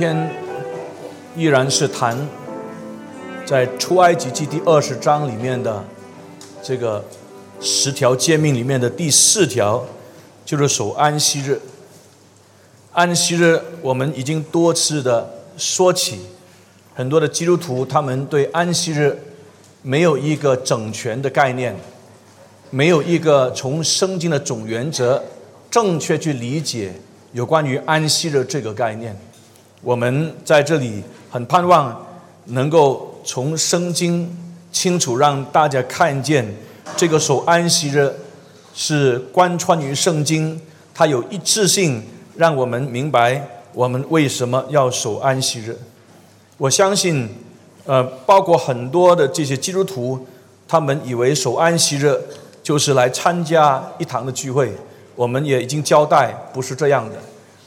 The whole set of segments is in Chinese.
今天依然是谈在出埃及记第二十章里面的这个十条诫命里面的第四条，就是守安息日。安息日我们已经多次的说起，很多的基督徒他们对安息日没有一个整全的概念，没有一个从圣经的总原则正确去理解有关于安息日这个概念。我们在这里很盼望能够从圣经清楚让大家看见，这个守安息日是贯穿于圣经，它有一致性，让我们明白我们为什么要守安息日。我相信，呃，包括很多的这些基督徒，他们以为守安息日就是来参加一堂的聚会。我们也已经交代，不是这样的。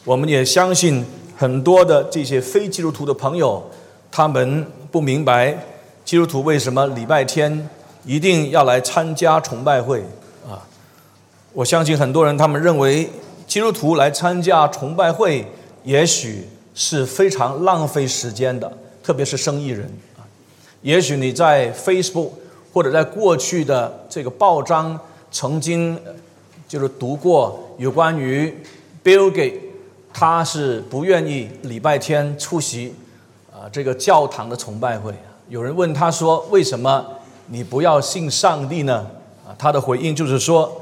我们也相信。很多的这些非基督徒的朋友，他们不明白基督徒为什么礼拜天一定要来参加崇拜会啊！我相信很多人他们认为基督徒来参加崇拜会，也许是非常浪费时间的，特别是生意人啊。也许你在 Facebook 或者在过去的这个报章曾经就是读过有关于 Bill Gates。他是不愿意礼拜天出席啊这个教堂的崇拜会。有人问他说：“为什么你不要信上帝呢？”啊，他的回应就是说：“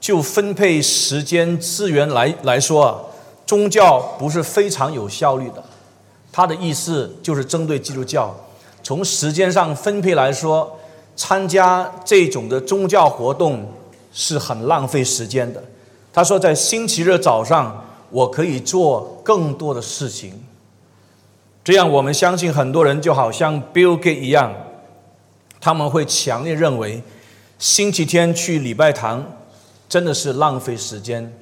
就分配时间资源来来说啊，宗教不是非常有效率的。”他的意思就是针对基督教，从时间上分配来说，参加这种的宗教活动是很浪费时间的。他说，在星期日早上。我可以做更多的事情，这样我们相信很多人就好像 Bill Gates 一样，他们会强烈认为星期天去礼拜堂真的是浪费时间，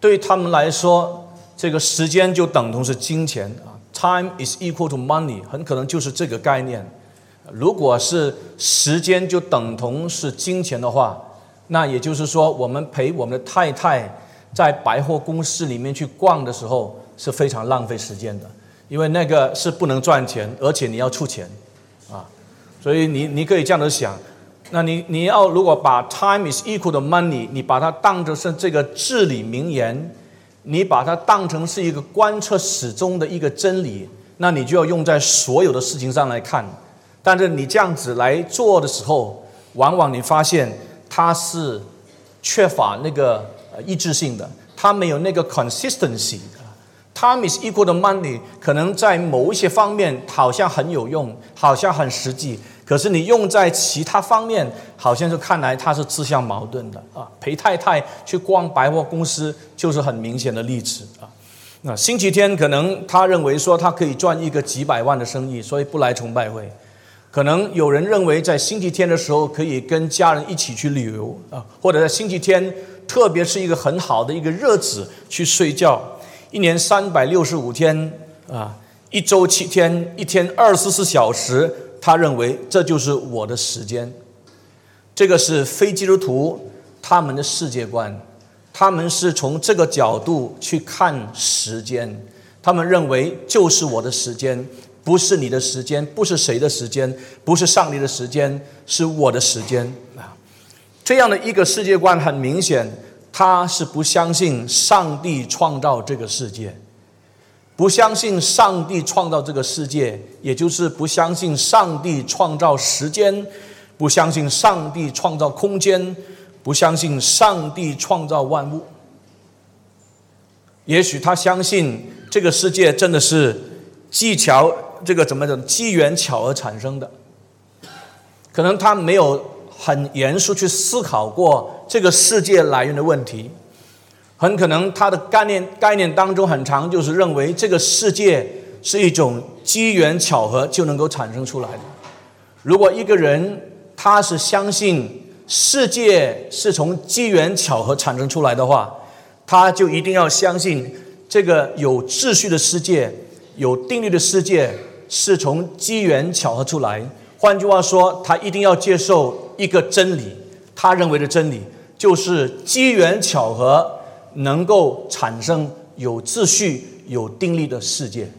对他们来说，这个时间就等同是金钱啊，Time is equal to money，很可能就是这个概念。如果是时间就等同是金钱的话，那也就是说，我们陪我们的太太。在百货公司里面去逛的时候是非常浪费时间的，因为那个是不能赚钱，而且你要出钱，啊，所以你你可以这样子想，那你你要如果把 time is equal to money，你把它当成是这个至理名言，你把它当成是一个贯彻始终的一个真理，那你就要用在所有的事情上来看，但是你这样子来做的时候，往往你发现它是缺乏那个。一致性的，它没有那个 consistency。Time is equal to money，可能在某一些方面好像很有用，好像很实际，可是你用在其他方面，好像是看来它是自相矛盾的啊。陪太太去逛百货公司就是很明显的例子啊。那星期天可能他认为说他可以赚一个几百万的生意，所以不来崇拜会。可能有人认为在星期天的时候可以跟家人一起去旅游啊，或者在星期天。特别是一个很好的一个日子去睡觉，一年三百六十五天啊，一周七天，一天二十四小时，他认为这就是我的时间。这个是非基督徒他们的世界观，他们是从这个角度去看时间，他们认为就是我的时间，不是你的时间，不是谁的时间，不是上帝的时间，是我的时间啊。这样的一个世界观，很明显，他是不相信上帝创造这个世界，不相信上帝创造这个世界，也就是不相信上帝创造时间，不相信上帝创造空间，不相信上帝创造万物。也许他相信这个世界真的是技巧，这个怎么讲，机缘巧合产生的，可能他没有。很严肃去思考过这个世界来源的问题，很可能他的概念概念当中很长，就是认为这个世界是一种机缘巧合就能够产生出来的。如果一个人他是相信世界是从机缘巧合产生出来的话，他就一定要相信这个有秩序的世界、有定律的世界是从机缘巧合出来。换句话说，他一定要接受一个真理，他认为的真理就是机缘巧合能够产生有秩序、有定力的世界。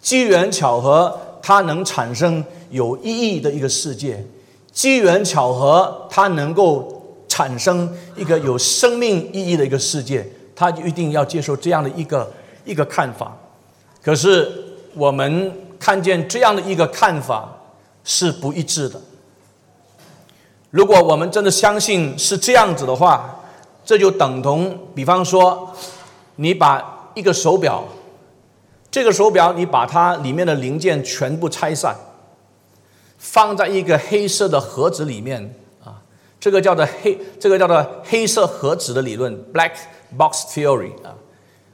机缘巧合它能产生有意义的一个世界，机缘巧合它能够产生一个有生命意义的一个世界，他就一定要接受这样的一个一个看法。可是我们看见这样的一个看法是不一致的。如果我们真的相信是这样子的话，这就等同，比方说，你把一个手表，这个手表你把它里面的零件全部拆散，放在一个黑色的盒子里面啊，这个叫做黑，这个叫做黑色盒子的理论 （Black Box Theory） 啊。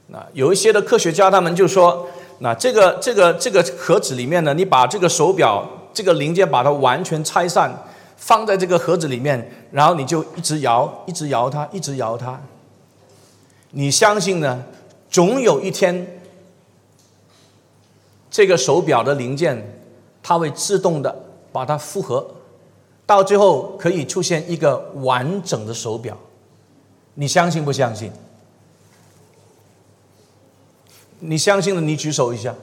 那有一些的科学家他们就说。那这个这个这个盒子里面呢，你把这个手表这个零件把它完全拆散，放在这个盒子里面，然后你就一直摇，一直摇它，一直摇它。你相信呢？总有一天，这个手表的零件它会自动的把它复合，到最后可以出现一个完整的手表。你相信不相信？你相信的，你举手一下。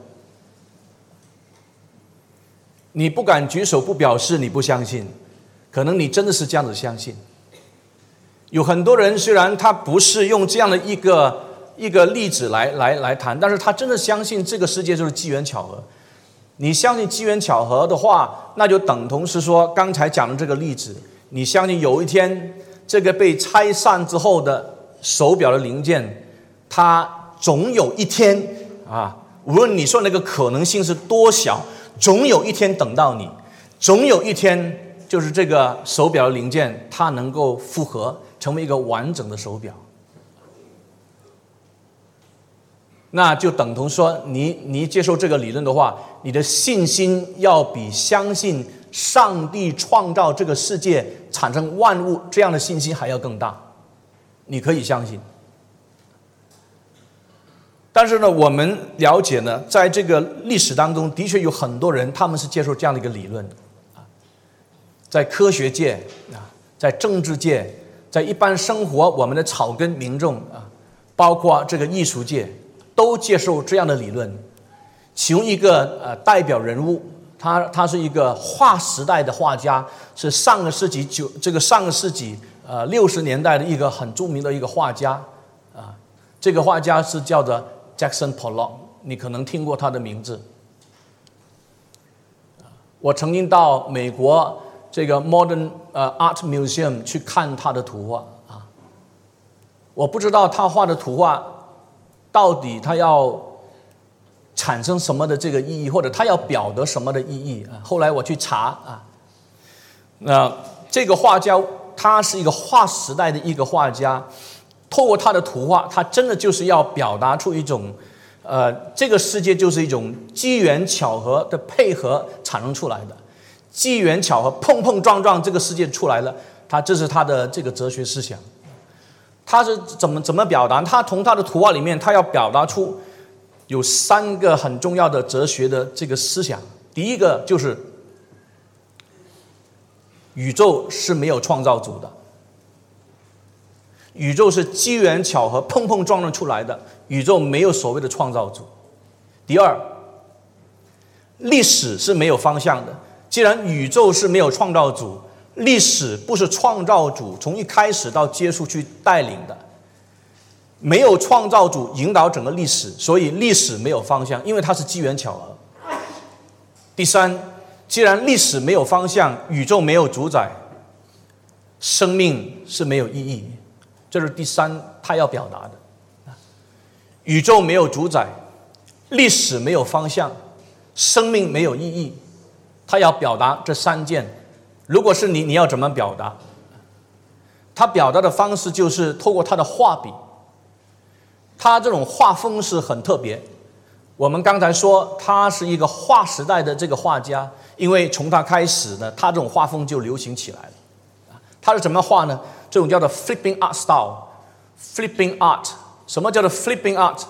你不敢举手，不表示你不相信，可能你真的是这样子相信。有很多人虽然他不是用这样的一个一个例子来来来谈，但是他真的相信这个世界就是机缘巧合。你相信机缘巧合的话，那就等同是说刚才讲的这个例子，你相信有一天这个被拆散之后的手表的零件，它。总有一天啊，无论你说那个可能性是多小，总有一天等到你，总有一天就是这个手表的零件它能够复合成为一个完整的手表，那就等同说你你接受这个理论的话，你的信心要比相信上帝创造这个世界产生万物这样的信心还要更大，你可以相信。但是呢，我们了解呢，在这个历史当中的确有很多人，他们是接受这样的一个理论啊，在科学界啊，在政治界，在一般生活我们的草根民众啊，包括这个艺术界，都接受这样的理论。其中一个呃代表人物，他他是一个划时代的画家，是上个世纪九这个上个世纪呃六十年代的一个很著名的一个画家啊，这个画家是叫做。Jackson Pollock，你可能听过他的名字。我曾经到美国这个 Modern 呃 Art Museum 去看他的图画啊。我不知道他画的图画到底他要产生什么的这个意义，或者他要表达什么的意义啊。后来我去查啊，那这个画家他是一个划时代的一个画家。透过他的图画，他真的就是要表达出一种，呃，这个世界就是一种机缘巧合的配合产生出来的，机缘巧合碰碰撞撞，这个世界出来了。他这是他的这个哲学思想，他是怎么怎么表达？他从他的图画里面，他要表达出有三个很重要的哲学的这个思想。第一个就是宇宙是没有创造主的。宇宙是机缘巧合碰碰撞撞出来的，宇宙没有所谓的创造主。第二，历史是没有方向的。既然宇宙是没有创造主，历史不是创造主从一开始到结束去带领的，没有创造主引导整个历史，所以历史没有方向，因为它是机缘巧合。第三，既然历史没有方向，宇宙没有主宰，生命是没有意义。这是第三，他要表达的。啊宇宙没有主宰，历史没有方向，生命没有意义。他要表达这三件。如果是你，你要怎么表达？他表达的方式就是透过他的画笔。他这种画风是很特别。我们刚才说他是一个划时代的这个画家，因为从他开始呢，他这种画风就流行起来了。他是怎么画呢？这种叫做 flipping art style，flipping art，什么叫做 flipping art？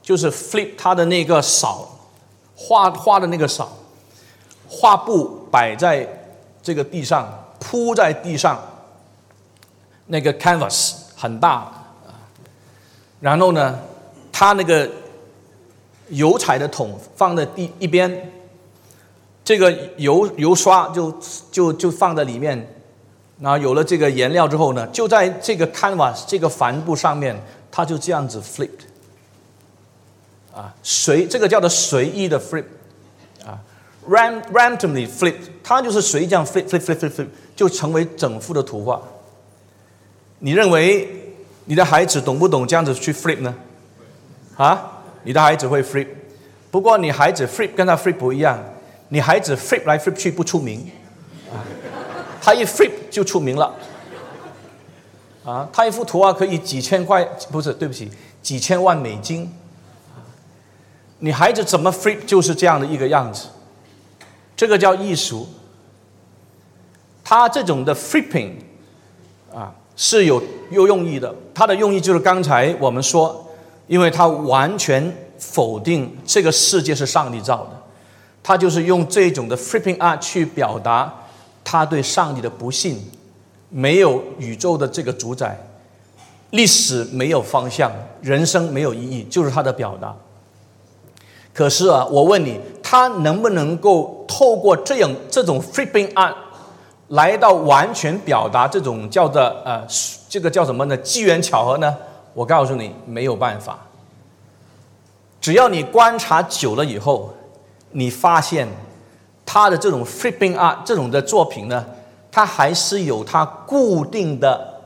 就是 flip 它的那个扫，画画的那个扫，画布摆在这个地上，铺在地上，那个 canvas 很大，然后呢，他那个油彩的桶放在第一边，这个油油刷就就就放在里面。那有了这个颜料之后呢，就在这个 canvas 这个帆布上面，它就这样子 flip，啊，随这个叫做随意的 flip，啊 randomly flip，它就是随意这样 flip flip flip flip flip，就成为整幅的图画。你认为你的孩子懂不懂这样子去 flip 呢？啊，你的孩子会 flip，不过你孩子 flip 跟他 flip 不一样，你孩子 flip 来 flip 去不出名。他一 flip 就出名了，啊，他一幅图啊可以几千块，不是，对不起，几千万美金。你孩子怎么 flip 就是这样的一个样子，这个叫艺术。他这种的 flipping，啊，是有有用意的。他的用意就是刚才我们说，因为他完全否定这个世界是上帝造的，他就是用这种的 flipping art 去表达。他对上帝的不信，没有宇宙的这个主宰，历史没有方向，人生没有意义，就是他的表达。可是啊，我问你，他能不能够透过这样这种 flipping 爱来到完全表达这种叫做呃这个叫什么呢？机缘巧合呢？我告诉你，没有办法。只要你观察久了以后，你发现。他的这种 flipping art 这种的作品呢，它还是有它固定的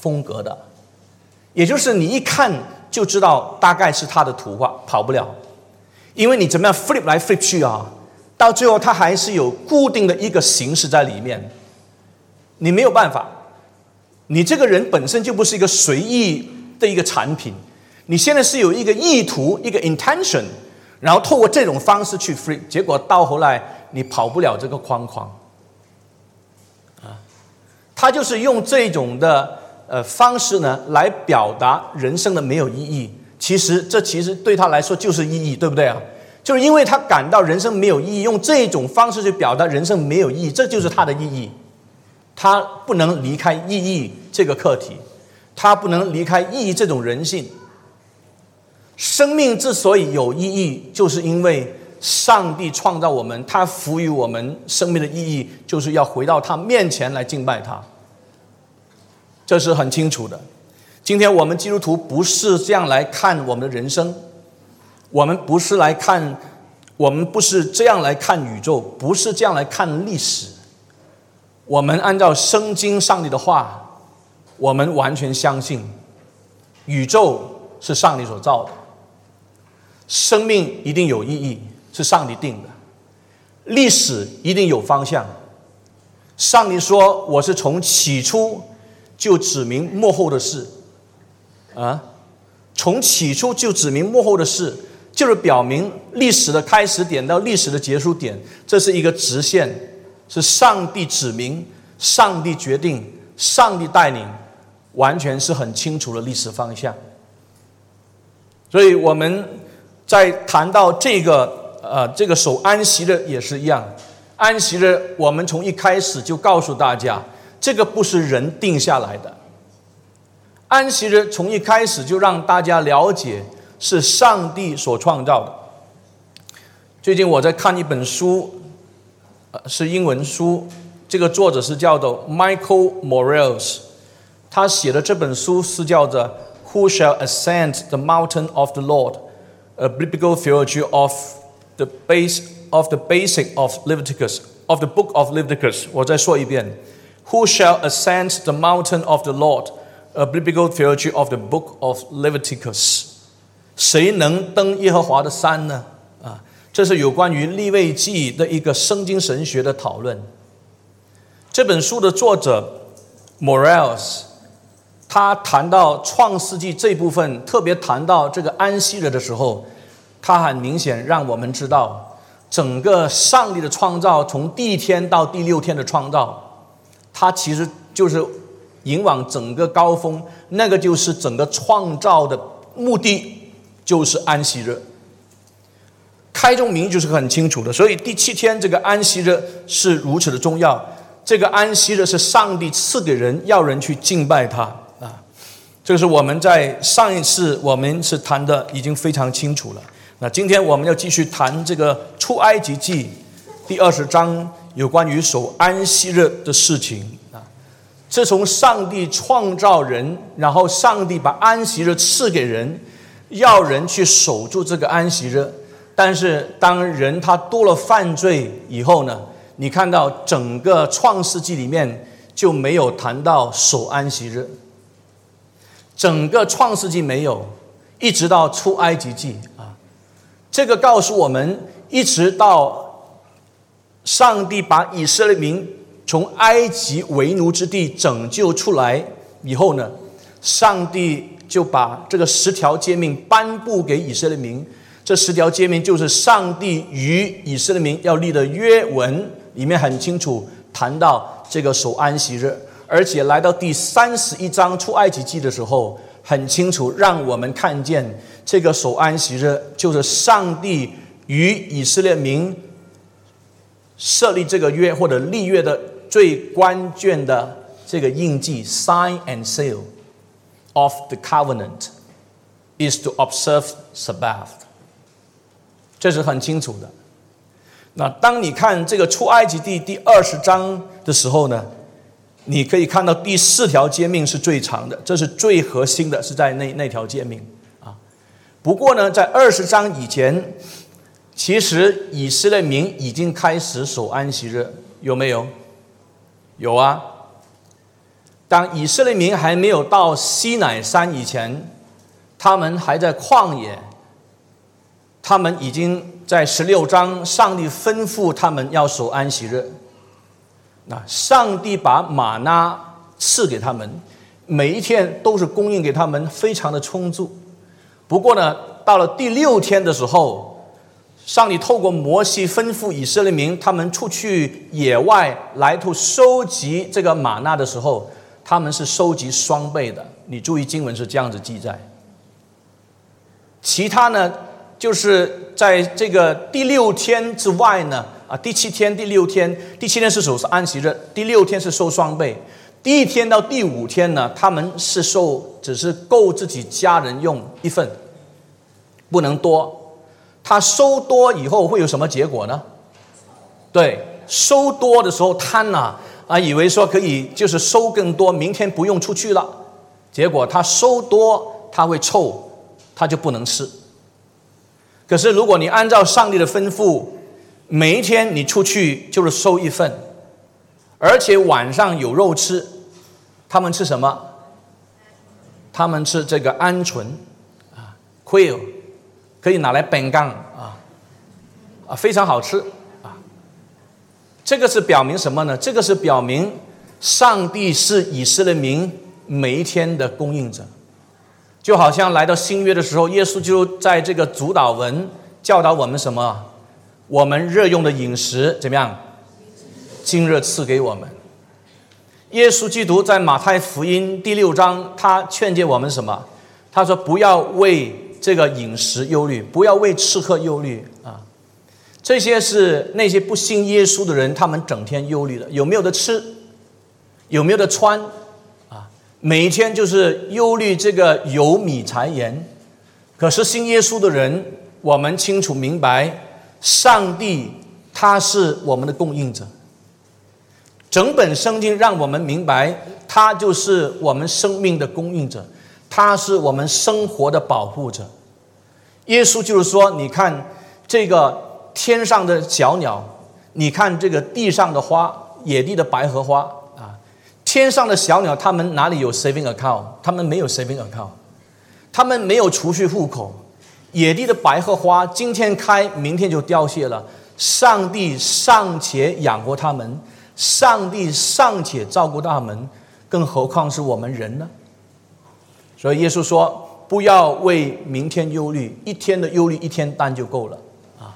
风格的，也就是你一看就知道大概是他的图画，跑不了，因为你怎么样 flip 来 flip 去啊，到最后它还是有固定的一个形式在里面，你没有办法，你这个人本身就不是一个随意的一个产品，你现在是有一个意图，一个 intention，然后透过这种方式去 flip，结果到后来。你跑不了这个框框，啊，他就是用这种的呃方式呢来表达人生的没有意义。其实这其实对他来说就是意义，对不对啊？就是因为他感到人生没有意义，用这种方式去表达人生没有意义，这就是他的意义。他不能离开意义这个课题，他不能离开意义这种人性。生命之所以有意义，就是因为。上帝创造我们，他赋予我们生命的意义，就是要回到他面前来敬拜他。这是很清楚的。今天我们基督徒不是这样来看我们的人生，我们不是来看，我们不是这样来看宇宙，不是这样来看历史。我们按照圣经上帝的话，我们完全相信宇宙是上帝所造的，生命一定有意义。是上帝定的，历史一定有方向。上帝说：“我是从起初就指明幕后的事。”啊，从起初就指明幕后的事，就是表明历史的开始点到历史的结束点，这是一个直线，是上帝指明、上帝决定、上帝带领，完全是很清楚的历史方向。所以我们在谈到这个。呃，这个守安息日也是一样，安息日我们从一开始就告诉大家，这个不是人定下来的。安息日从一开始就让大家了解是上帝所创造的。最近我在看一本书，呃，是英文书，这个作者是叫做 Michael Morales，他写的这本书是叫做《Who Shall Ascend the Mountain of the Lord: A Biblical Theology of》。The base of the basic of Leviticus of the book of Leviticus，我再说一遍，Who shall ascend the mountain of the Lord? A biblical theology of the book of Leviticus。谁能登耶和华的山呢？啊，这是有关于立位记的一个圣经神学的讨论。这本书的作者 Morales，他谈到创世纪这部分，特别谈到这个安息日的时候。它很明显让我们知道，整个上帝的创造，从第一天到第六天的创造，它其实就是引往整个高峰，那个就是整个创造的目的，就是安息日。开宗明义就是很清楚的，所以第七天这个安息日是如此的重要。这个安息日是上帝赐给人，要人去敬拜他啊。这是我们在上一次我们是谈的已经非常清楚了。那今天我们要继续谈这个出埃及记第二十章有关于守安息日的事情啊。自从上帝创造人，然后上帝把安息日赐给人，要人去守住这个安息日。但是当人他多了犯罪以后呢，你看到整个创世纪里面就没有谈到守安息日，整个创世纪没有，一直到出埃及记。这个告诉我们，一直到上帝把以色列民从埃及为奴之地拯救出来以后呢，上帝就把这个十条诫命颁布给以色列民。这十条诫命就是上帝与以色列民要立的约文，里面很清楚谈到这个守安息日，而且来到第三十一章出埃及记的时候。很清楚，让我们看见这个守安息日，就是上帝与以色列民设立这个约或者立约的最关键的这个印记 （sign and seal of the covenant） is to observe Sabbath。这是很清楚的。那当你看这个出埃及第第二十章的时候呢？你可以看到第四条诫命是最长的，这是最核心的，是在那那条诫命啊。不过呢，在二十章以前，其实以色列民已经开始守安息日，有没有？有啊。当以色列民还没有到西乃山以前，他们还在旷野，他们已经在十六章，上帝吩咐他们要守安息日。那上帝把玛纳赐给他们，每一天都是供应给他们，非常的充足。不过呢，到了第六天的时候，上帝透过摩西吩咐以色列民，他们出去野外来图收集这个玛纳的时候，他们是收集双倍的。你注意经文是这样子记载。其他呢，就是在这个第六天之外呢。啊，第七天、第六天，第七天是守是安息日，第六天是收双倍。第一天到第五天呢，他们是收，只是够自己家人用一份，不能多。他收多以后会有什么结果呢？对，收多的时候贪呐，啊，以为说可以就是收更多，明天不用出去了。结果他收多，他会臭，他就不能吃。可是如果你按照上帝的吩咐，每一天你出去就是收一份，而且晚上有肉吃。他们吃什么？他们吃这个鹌鹑啊，quail，可以拿来饼干啊，啊，非常好吃啊。这个是表明什么呢？这个是表明上帝是以色列民每一天的供应者，就好像来到新约的时候，耶稣就在这个主导文教导我们什么？我们热用的饮食怎么样？今日赐给我们。耶稣基督在马太福音第六章，他劝诫我们什么？他说：“不要为这个饮食忧虑，不要为吃喝忧虑啊！这些是那些不信耶稣的人，他们整天忧虑的。有没有的吃？有没有的穿？啊，每一天就是忧虑这个有米柴盐。可是信耶稣的人，我们清楚明白。”上帝他是我们的供应者，整本圣经让我们明白，他就是我们生命的供应者，他是我们生活的保护者。耶稣就是说，你看这个天上的小鸟，你看这个地上的花，野地的百合花啊，天上的小鸟，他们哪里有 saving account？他们没有 saving account，他们没有储蓄户口。野地的百合花今天开，明天就凋谢了。上帝尚且养活他们，上帝尚且照顾他们，更何况是我们人呢？所以耶稣说：“不要为明天忧虑，一天的忧虑一天担就够了。”啊，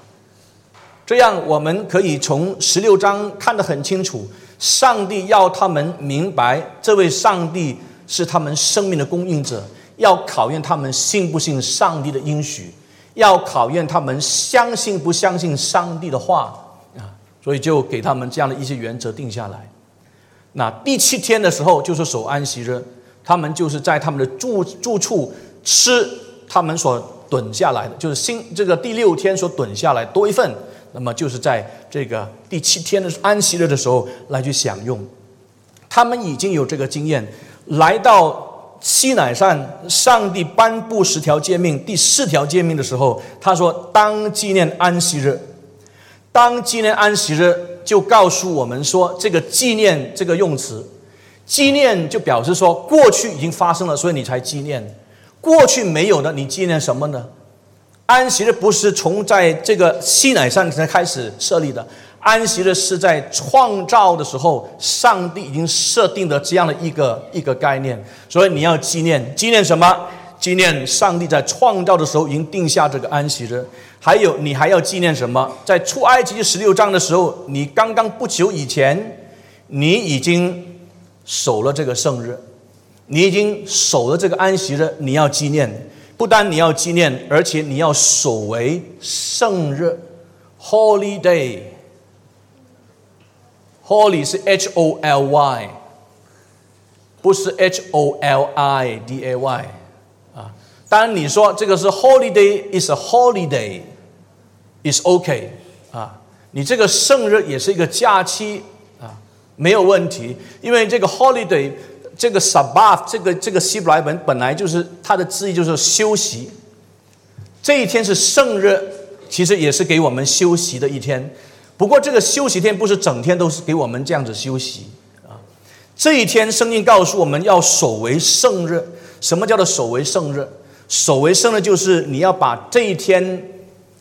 这样我们可以从十六章看得很清楚，上帝要他们明白，这位上帝是他们生命的供应者。要考验他们信不信上帝的应许，要考验他们相信不相信上帝的话啊，所以就给他们这样的一些原则定下来。那第七天的时候就是守安息日，他们就是在他们的住住处吃他们所囤下来的，就是新这个第六天所囤下来多一份，那么就是在这个第七天的安息日的时候来去享用。他们已经有这个经验，来到西乃山，上帝颁布十条诫命，第四条诫命的时候，他说：“当纪念安息日。”当纪念安息日，就告诉我们说，这个纪念这个用词，纪念就表示说过去已经发生了，所以你才纪念。过去没有的，你纪念什么呢？安息日不是从在这个西乃山才开始设立的。安息日是在创造的时候，上帝已经设定的这样的一个一个概念，所以你要纪念，纪念什么？纪念上帝在创造的时候已经定下这个安息日。还有，你还要纪念什么？在出埃及十六章的时候，你刚刚不久以前，你已经守了这个圣日，你已经守了这个安息日，你要纪念。不但你要纪念，而且你要守为圣日，Holy Day。Holy 是 H O L Y，不是 H-O-L-I-D-A-Y 啊。当你说这个是 holiday，is a holiday，is OK 啊。你这个圣日也是一个假期啊，没有问题。因为这个 Holiday，这个 Sabbath，这个这个希伯来文本来就是它的字义就是休息。这一天是圣日，其实也是给我们休息的一天。不过，这个休息天不是整天都是给我们这样子休息啊。这一天，圣经告诉我们要守为圣日。什么叫做守为圣日？守为圣日就是你要把这一天，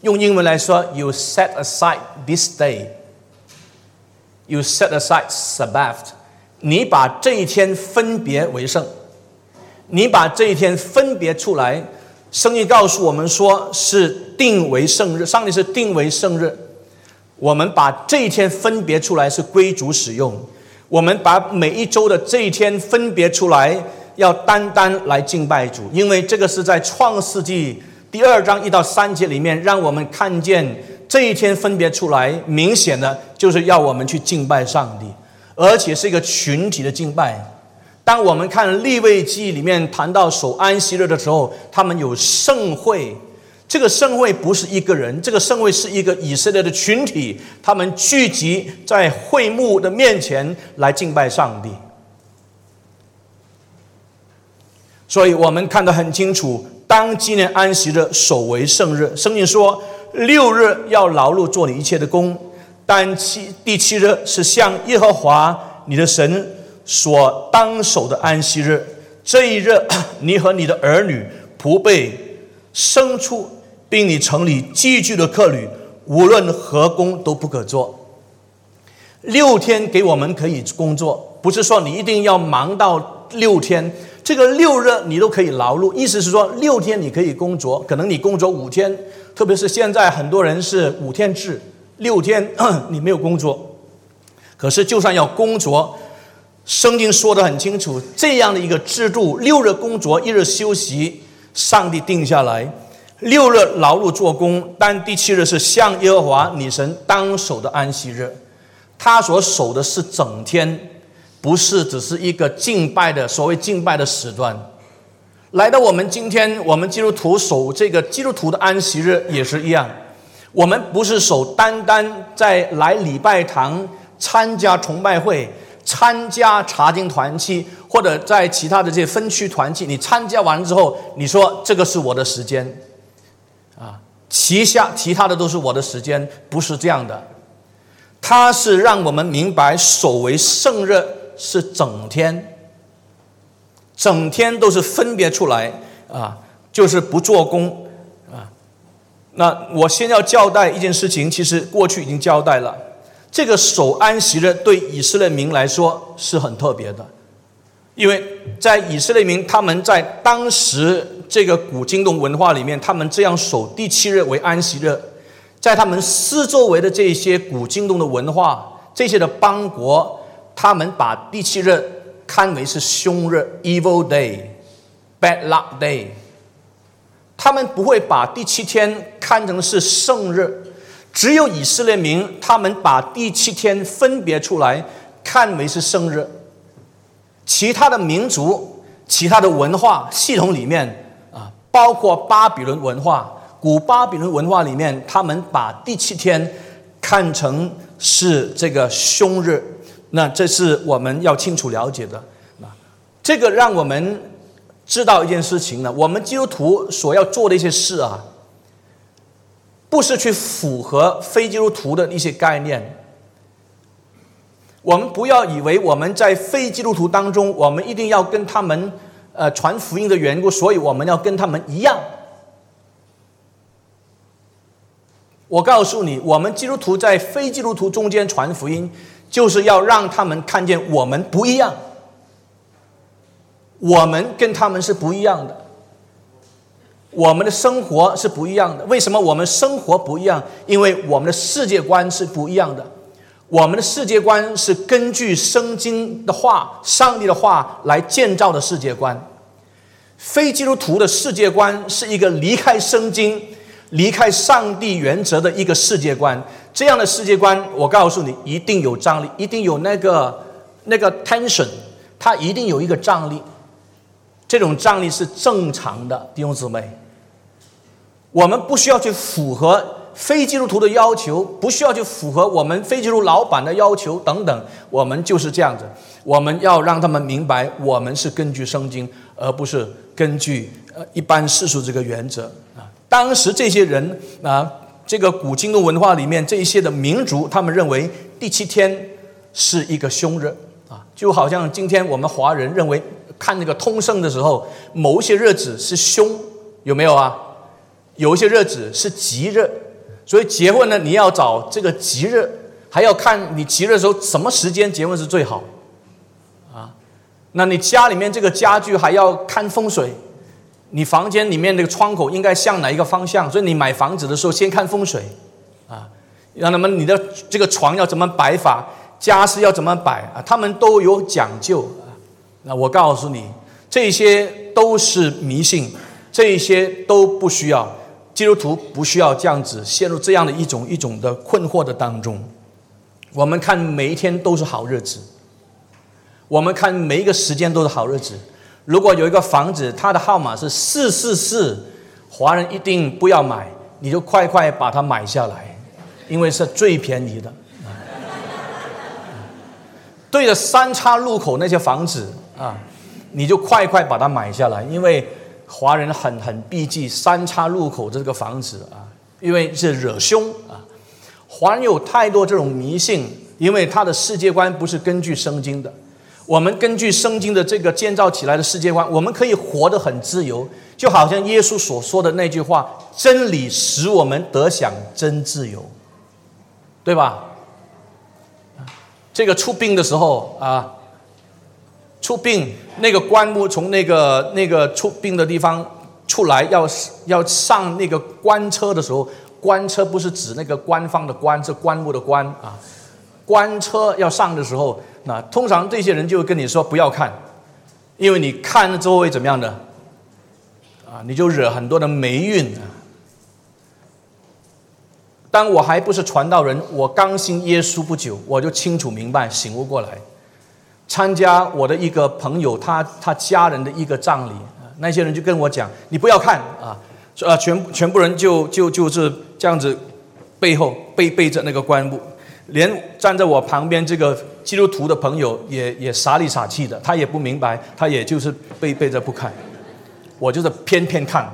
用英文来说，you set aside this day，you set aside Sabbath。你把这一天分别为圣，你把这一天分别出来。圣经告诉我们说是定为圣日，上帝是定为圣日。我们把这一天分别出来是归主使用，我们把每一周的这一天分别出来，要单单来敬拜主，因为这个是在创世纪第二章一到三节里面，让我们看见这一天分别出来，明显的就是要我们去敬拜上帝，而且是一个群体的敬拜。当我们看立位记里面谈到守安息日的时候，他们有盛会。这个圣会不是一个人，这个圣会是一个以色列的群体，他们聚集在会幕的面前来敬拜上帝。所以我们看得很清楚，当纪念安息日守为圣日，圣经说六日要劳碌做你一切的工，但七第七日是向耶和华你的神所当守的安息日。这一日，你和你的儿女、仆婢、牲畜。并你城里寄居的客旅，无论何工都不可做。六天给我们可以工作，不是说你一定要忙到六天。这个六日你都可以劳碌，意思是说六天你可以工作，可能你工作五天，特别是现在很多人是五天制，六天 你没有工作。可是就算要工作，圣经说的很清楚，这样的一个制度，六日工作，一日休息，上帝定下来。六日劳碌做工，但第七日是向耶和华女神当守的安息日。他所守的是整天，不是只是一个敬拜的所谓敬拜的时段。来到我们今天，我们基督徒守这个基督徒的安息日也是一样。我们不是守单单在来礼拜堂参加崇拜会、参加查经团契，或者在其他的这些分区团契，你参加完之后，你说这个是我的时间。啊，其下其他的都是我的时间，不是这样的。他是让我们明白，守为圣日是整天，整天都是分别出来啊，就是不做工啊。那我先要交代一件事情，其实过去已经交代了。这个守安息日对以色列民来说是很特别的，因为在以色列民他们在当时。这个古京东文化里面，他们这样守第七日为安息日，在他们四周围的这些古京东的文化，这些的邦国，他们把第七日看为是凶日 （evil day），bad luck day。他们不会把第七天看成是圣日，只有以色列民，他们把第七天分别出来看为是圣日。其他的民族、其他的文化系统里面。包括巴比伦文化，古巴比伦文化里面，他们把第七天看成是这个凶日，那这是我们要清楚了解的。那这个让我们知道一件事情呢，我们基督徒所要做的一些事啊，不是去符合非基督徒的一些概念。我们不要以为我们在非基督徒当中，我们一定要跟他们。呃，传福音的缘故，所以我们要跟他们一样。我告诉你，我们基督徒在非基督徒中间传福音，就是要让他们看见我们不一样。我们跟他们是不一样的，我们的生活是不一样的。为什么我们生活不一样？因为我们的世界观是不一样的。我们的世界观是根据圣经的话、上帝的话来建造的世界观。非基督徒的世界观是一个离开圣经、离开上帝原则的一个世界观。这样的世界观，我告诉你，一定有张力，一定有那个那个 tension，它一定有一个张力。这种张力是正常的，弟兄姊妹。我们不需要去符合。非基督徒的要求不需要去符合我们非基督老板的要求等等，我们就是这样子。我们要让他们明白，我们是根据圣经，而不是根据呃一般世俗这个原则啊。当时这些人啊，这个古今的文化里面这一些的民族，他们认为第七天是一个凶日啊，就好像今天我们华人认为看那个通胜的时候，某一些日子是凶，有没有啊？有一些日子是吉日。所以结婚呢，你要找这个吉日，还要看你吉日的时候什么时间结婚是最好，啊，那你家里面这个家具还要看风水，你房间里面那个窗口应该向哪一个方向？所以你买房子的时候先看风水，啊，让他们你的这个床要怎么摆法，家饰要怎么摆啊，他们都有讲究啊。那我告诉你，这些都是迷信，这些都不需要。基督徒不需要这样子陷入这样的一种一种的困惑的当中。我们看每一天都是好日子，我们看每一个时间都是好日子。如果有一个房子，它的号码是四四四，华人一定不要买，你就快快把它买下来，因为是最便宜的。对着三叉路口那些房子啊，你就快快把它买下来，因为。华人很很避忌三叉路口这个房子啊，因为是惹凶啊。华人有太多这种迷信，因为他的世界观不是根据圣经的。我们根据圣经的这个建造起来的世界观，我们可以活得很自由，就好像耶稣所说的那句话：“真理使我们得享真自由”，对吧？这个出殡的时候啊。出殡那个棺木从那个那个出殡的地方出来，要要上那个棺车的时候，棺车不是指那个官方的棺，是棺木的棺啊。棺车要上的时候，那通常这些人就会跟你说不要看，因为你看了之后会怎么样的啊？你就惹很多的霉运啊。当我还不是传道人，我刚信耶稣不久，我就清楚明白，醒悟过来。参加我的一个朋友，他他家人的一个葬礼，那些人就跟我讲：“你不要看啊，啊，全全部人就就就是这样子，背后背背着那个棺木，连站在我旁边这个基督徒的朋友也也傻里傻气的，他也不明白，他也就是背背着不看，我就是偏偏看。”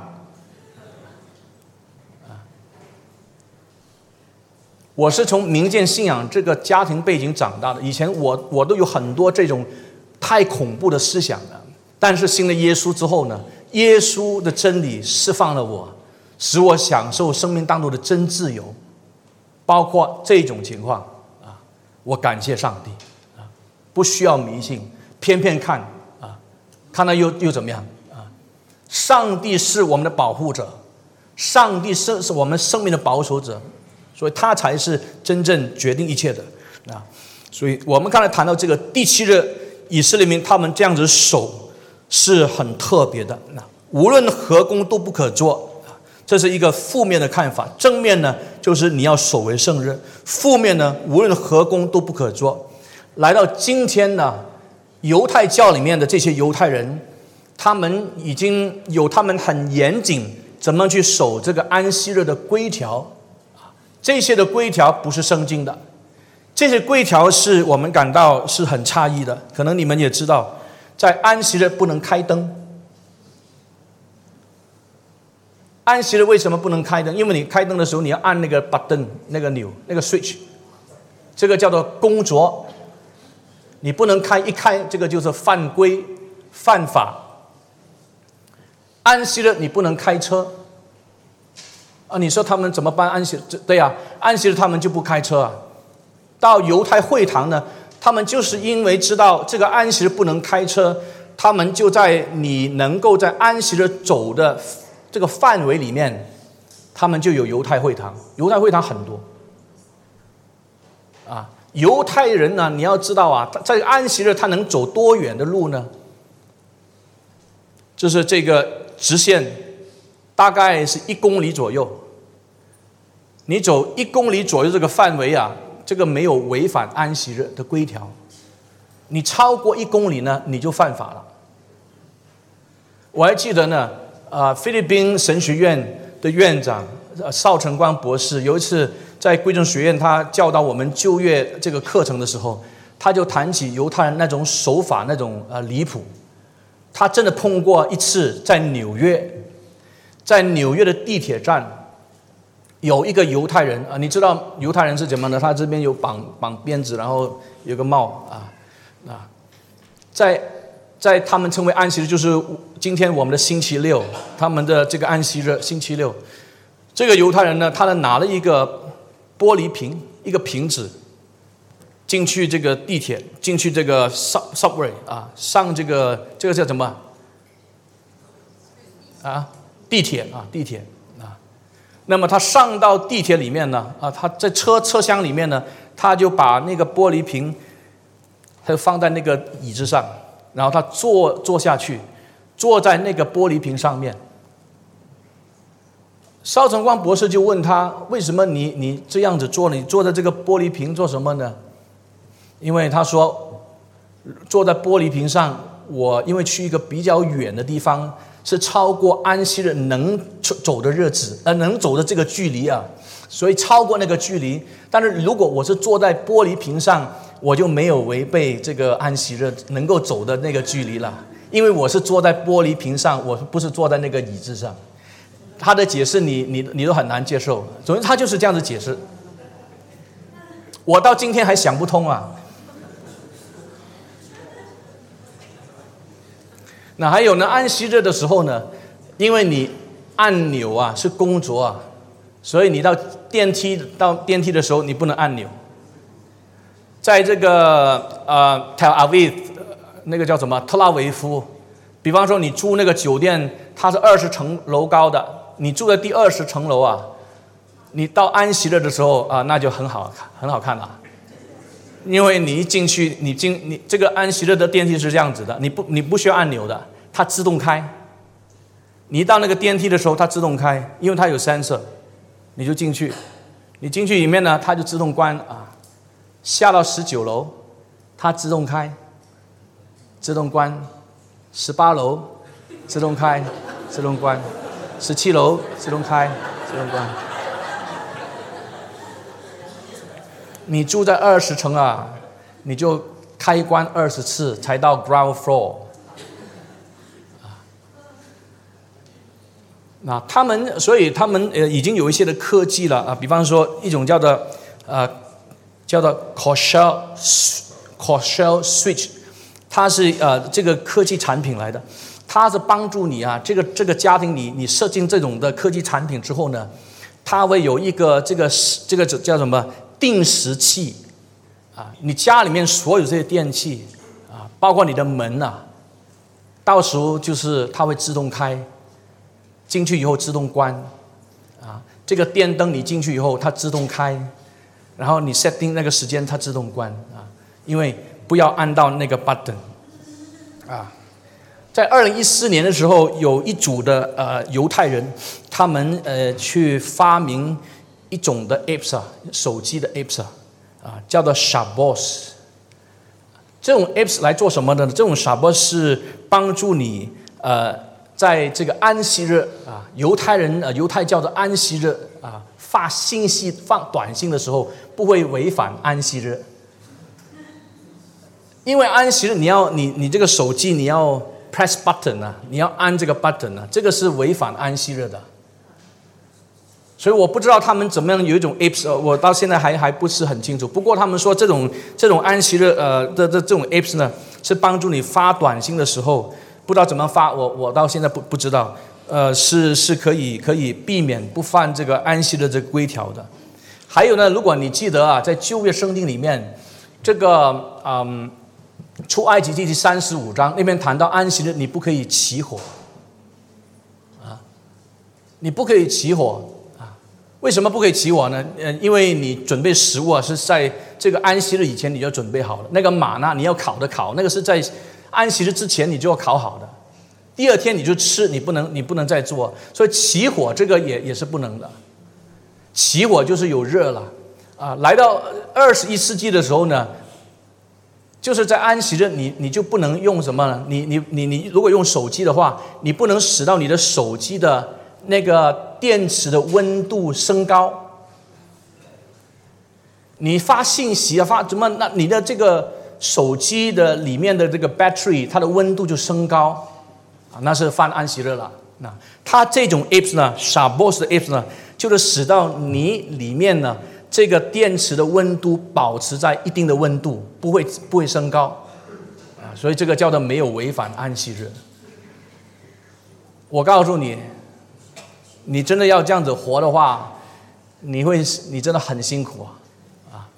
我是从民间信仰这个家庭背景长大的，以前我我都有很多这种太恐怖的思想的，但是信了耶稣之后呢，耶稣的真理释放了我，使我享受生命当中的真自由，包括这种情况啊，我感谢上帝啊，不需要迷信，偏偏看啊，看到又又怎么样啊？上帝是我们的保护者，上帝是是我们生命的保守者。所以他才是真正决定一切的啊！所以我们刚才谈到这个第七日，以色列民他们这样子守是很特别的。那无论何工都不可做，这是一个负面的看法。正面呢，就是你要守为圣日；负面呢，无论何工都不可做。来到今天呢，犹太教里面的这些犹太人。他们已经有他们很严谨怎么去守这个安息日的规条，这些的规条不是圣经的，这些规条是我们感到是很诧异的。可能你们也知道，在安息日不能开灯。安息日为什么不能开灯？因为你开灯的时候，你要按那个 button 那个钮那个 switch，这个叫做工作。你不能开，一开这个就是犯规、犯法。安息日你不能开车啊！你说他们怎么办？安息对呀，安息日他们就不开车啊。到犹太会堂呢，他们就是因为知道这个安息日不能开车，他们就在你能够在安息日走的。这个范围里面，他们就有犹太会堂。犹太会堂很多，啊，犹太人呢，你要知道啊，在安息日他能走多远的路呢？就是这个直线，大概是一公里左右。你走一公里左右这个范围啊，这个没有违反安息日的规条。你超过一公里呢，你就犯法了。我还记得呢。啊，菲律宾神学院的院长邵成光博士有一次在贵州学院，他教导我们就业这个课程的时候，他就谈起犹太人那种手法那种呃离谱。他真的碰过一次，在纽约，在纽约的地铁站，有一个犹太人啊，你知道犹太人是怎么的？他这边有绑绑辫子，然后有个帽啊啊，在。在他们称为安息日，就是今天我们的星期六，他们的这个安息日星期六。这个犹太人呢，他呢拿了一个玻璃瓶，一个瓶子，进去这个地铁，进去这个 sub subway 啊，上这个这个叫什么？啊，地铁啊，地铁。那么他上到地铁里面呢，啊，他在车车厢里面呢，他就把那个玻璃瓶，他就放在那个椅子上。然后他坐坐下去，坐在那个玻璃瓶上面。邵成光博士就问他：“为什么你你这样子坐？你坐在这个玻璃瓶做什么呢？”因为他说：“坐在玻璃瓶上，我因为去一个比较远的地方，是超过安息日能走的日子，呃，能走的这个距离啊，所以超过那个距离。但是如果我是坐在玻璃瓶上，我就没有违背这个安息日能够走的那个距离了，因为我是坐在玻璃瓶上，我不是坐在那个椅子上。他的解释你你你都很难接受，总之他就是这样子解释。我到今天还想不通啊。那还有呢？安息日的时候呢，因为你按钮啊是工作啊，所以你到电梯到电梯的时候你不能按钮。在这个呃，Tel Aviv 那个叫什么特拉维夫，比方说你住那个酒店，它是二十层楼高的，你住在第二十层楼啊，你到安息日的时候啊，那就很好，很好看了，因为你一进去，你进你这个安息日的电梯是这样子的，你不你不需要按钮的，它自动开，你一到那个电梯的时候，它自动开，因为它有三色，你就进去，你进去里面呢，它就自动关啊。下到十九楼，它自动开，自动关；十八楼自动开，自动关；十七楼自动开，自动关。你住在二十层啊，你就开关二十次才到 ground floor。那他们，所以他们呃已经有一些的科技了啊，比方说一种叫做呃。叫做 c o s h e l c o s h e l Switch，它是呃这个科技产品来的，它是帮助你啊，这个这个家庭你你设定这种的科技产品之后呢，它会有一个这个这个叫什么定时器啊，你家里面所有这些电器啊，包括你的门呐，到时候就是它会自动开，进去以后自动关啊，这个电灯你进去以后它自动开。然后你设定那个时间，它自动关啊，因为不要按到那个 button 啊。在二零一四年的时候，有一组的呃犹太人，他们呃去发明一种的 apps 啊，手机的 apps 啊，叫做 Shabos。这种 apps 来做什么的呢？这种 Shabbos 是帮助你呃，在这个安息日啊，犹太人呃，犹太教的安息日啊，发信息、发短信的时候，不会违反安息日，因为安息日你要你你这个手机你要 press button 啊，你要按这个 button 啊，这个是违反安息日的。所以我不知道他们怎么样有一种 apps，我到现在还还不是很清楚。不过他们说这种这种安息日呃的的这种 apps 呢，是帮助你发短信的时候不知道怎么发，我我到现在不不知道，呃是是可以可以避免不犯这个安息的这个规条的。还有呢，如果你记得啊，在旧约圣经里面，这个嗯出埃及记第三十五章那边谈到安息日你不可以起火啊，你不可以起火。为什么不可以起火呢？呃，因为你准备食物啊，是在这个安息日以前你就准备好了。那个马呢，你要烤的烤，那个是在安息日之前你就要烤好的。第二天你就吃，你不能你不能再做。所以起火这个也也是不能的。起火就是有热了啊。来到二十一世纪的时候呢，就是在安息日你你就不能用什么？呢？你你你你如果用手机的话，你不能使到你的手机的。那个电池的温度升高，你发信息啊发怎么？那你的这个手机的里面的这个 battery 它的温度就升高啊，那是犯安息日了。那它这种 apps 呢，傻 boss 的 apps 呢，就是使到你里面呢这个电池的温度保持在一定的温度，不会不会升高啊，所以这个叫做没有违反安息日。我告诉你。你真的要这样子活的话，你会你真的很辛苦啊，啊！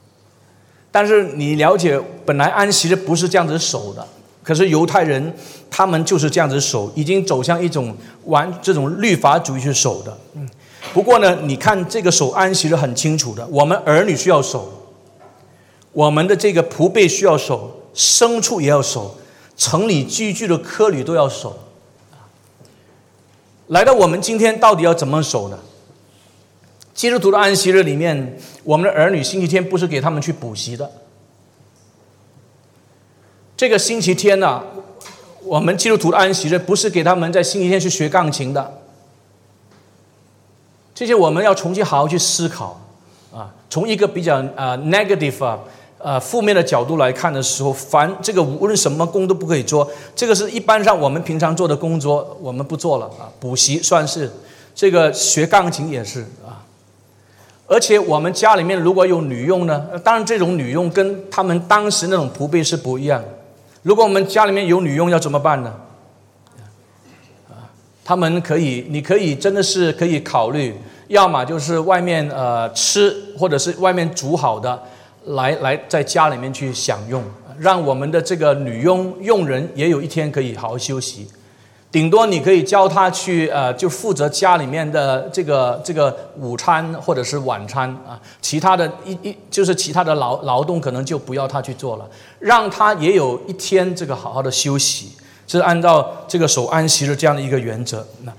但是你了解，本来安息日不是这样子守的，可是犹太人他们就是这样子守，已经走向一种完这种律法主义去守的。嗯，不过呢，你看这个守安息日很清楚的，我们儿女需要守，我们的这个仆婢需要守，牲畜也要守，城里居住的客旅都要守。来到我们今天到底要怎么守呢？基督徒的安息日里面，我们的儿女星期天不是给他们去补习的。这个星期天呢，我们基督徒的安息日不是给他们在星期天去学钢琴的。这些我们要重新好好去思考啊，从一个比较啊 negative 啊。呃，负面的角度来看的时候，凡这个无论什么工都不可以做。这个是一般上我们平常做的工作，我们不做了啊。补习算是，这个学钢琴也是啊。而且我们家里面如果有女佣呢，当然这种女佣跟他们当时那种仆婢是不一样。如果我们家里面有女佣要怎么办呢？啊，他们可以，你可以真的是可以考虑，要么就是外面呃吃，或者是外面煮好的。来来，在家里面去享用，让我们的这个女佣佣人也有一天可以好好休息。顶多你可以教她去，呃，就负责家里面的这个这个午餐或者是晚餐啊，其他的一一就是其他的劳劳动可能就不要她去做了，让她也有一天这个好好的休息，是按照这个守安息的这样的一个原则。那。